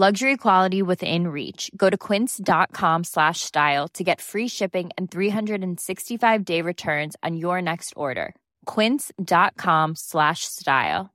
Luxury quality within reach. Go to quince.com slash style to get free shipping and 365 day returns on your next order. Quince.com slash style.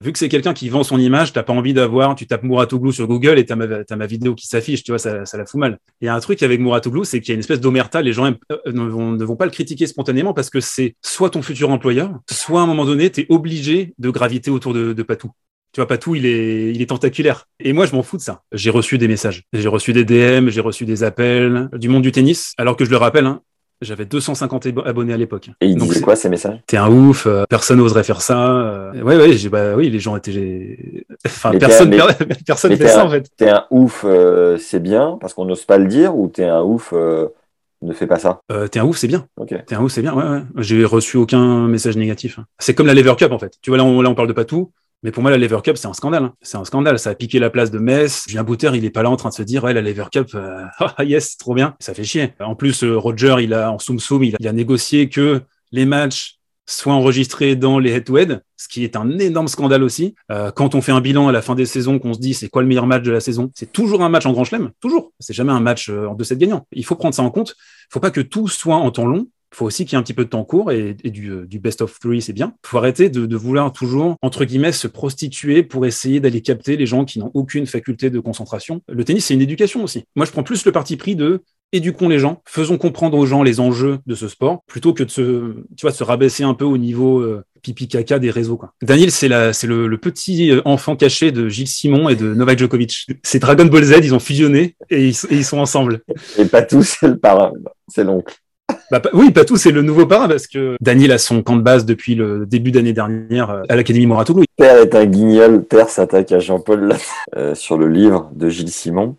Vu que c'est quelqu'un qui vend son image, t'as pas envie d'avoir, tu tapes Mouratoglou sur Google et t'as ma, as ma vidéo qui s'affiche, tu vois, ça, la fout mal. Il y a un truc avec Mouratoglou, c'est qu'il y a une espèce d'omerta, les gens euh, ne, vont, ne vont pas le critiquer spontanément parce que c'est soit ton futur employeur, soit à un moment donné, t'es obligé de graviter autour de, de Patou. Tu vois, Patou, il est, il est tentaculaire. Et moi, je m'en fous de ça. J'ai reçu des messages. J'ai reçu des DM, j'ai reçu des appels du monde du tennis. Alors que je le rappelle, hein, j'avais 250 abo- abonnés à l'époque. Et il Donc, disait c'est- quoi ces messages? T'es un ouf, euh, personne n'oserait faire ça. euh, ouais, ouais, j'ai, bah oui, les gens étaient. Enfin, Mais personne, per- personne mais fait ça un- en fait. T'es un ouf, euh, c'est bien parce qu'on n'ose pas le dire, ou t'es un ouf, ne fais pas ça? Euh, t'es un ouf, c'est bien. T'es un ouf, c'est bien. Ouais, ouais. J'ai reçu aucun message négatif. hein. C'est comme la Lever Cup en fait. Tu vois, là, on, là, on parle de Patou. Mais pour moi, la Lever Cup, c'est un scandale. hein. C'est un scandale. Ça a piqué la place de Metz. Julien Bouter, il est pas là en train de se dire, ouais, la Lever Cup, euh, ah, yes, trop bien. Ça fait chier. En plus, euh, Roger, il a, en soum soum, il a, négocié que les matchs soient enregistrés dans les head-to-head, ce qui est un énorme scandale aussi. Euh, quand on fait un bilan à la fin des saisons, qu'on se dit c'est quoi le meilleur match de la saison, c'est toujours un match en grand chelem, toujours. C'est jamais un match euh, en 2-7 gagnants. Il faut prendre ça en compte. Il faut pas que tout soit en temps long. Il faut aussi qu'il y ait un petit peu de temps court et, euh, du best of three, c'est bien. Il faut arrêter de, vouloir toujours, entre guillemets, se prostituer pour essayer d'aller capter les gens qui n'ont aucune faculté de concentration. Le tennis, c'est une éducation aussi. Moi, je prends plus le parti pris de éduquons les gens, faisons comprendre aux gens les enjeux de ce sport, plutôt que de se, tu vois, de se rabaisser un peu au niveau euh, pipi caca des réseaux. Quoi. Daniel, c'est le, le petit euh, enfant caché de Gilles Simon et de Novak Djokovic. C'est Dragon Ball Z, ils ont fusionné et ils, sont ensemble. Et pas tout, c'est le parrain, c'est l'oncle. Bah, oui, Patou, c'est le nouveau parrain parce que Daniel a son camp de base depuis le début d'année dernière euh, à l'Académie Moratoglou. Père est un guignol, Père s'attaque à Jean-Paul euh, sur le livre de Gilles Simon.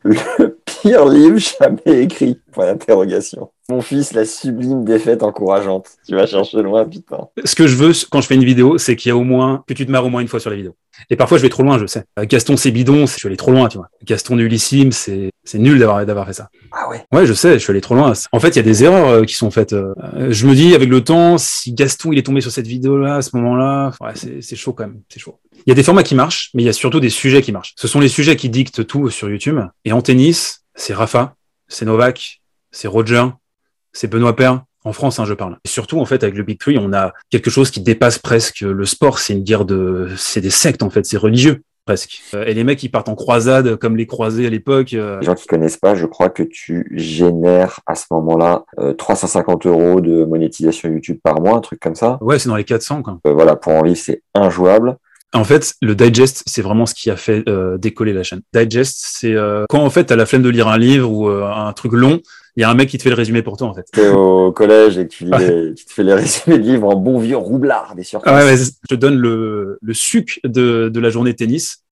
Pire livre jamais écrit. Point d'interrogation. Mon fils, la sublime défaite encourageante. Tu vas chercher loin, putain. Ce que je veux quand je fais une vidéo, c'est qu'il y a au moins, que tu te marres au moins une fois sur la vidéo. Et parfois, je vais trop loin, je sais. Euh, Gaston, c'est bidon, je suis allé trop loin, tu vois. Gaston nullissime, c'est, c'est nul d'avoir, d'avoir fait ça. Ah ouais. Ouais, je sais, je suis allé trop loin. En fait, il y a des erreurs euh, qui sont faites. euh, je me dis, avec le temps, si Gaston, il est tombé sur cette vidéo-là, à ce moment-là, ouais, c'est, c'est chaud quand même, c'est chaud. Il y a des formats qui marchent, mais il y a surtout des sujets qui marchent. Ce sont les sujets qui dictent tout sur YouTube. Et en tennis, c'est Rafa, c'est Novak, c'est Roger, c'est Benoît Paire. En France, hein, je parle. Et surtout, en fait, avec le Big Three, on a quelque chose qui dépasse presque le sport. C'est une guerre de, c'est des sectes, en fait. C'est religieux, presque. Euh, Et les mecs, ils partent en croisade, comme les croisés à l'époque. euh, Les gens qui connaissent pas, je crois que tu génères à ce moment-là euh, 350 euros de monétisation YouTube par mois, un truc comme ça. Ouais, c'est dans les 400, quoi. Euh, voilà, pour en vivre, c'est injouable. En fait, le digest, c'est vraiment ce qui a fait euh, décoller la chaîne. Digest, c'est euh, quand en fait t'as la flemme de lire un livre ou euh, un truc long, il y a un mec qui te fait le résumé pour toi en fait. T'es au collège et que tu, lis les- tu te fais les résumés de livres en bon vieux roublard des surfaces. Ah ouais, ouais, je te donne le, le suc de, de la journée de tennis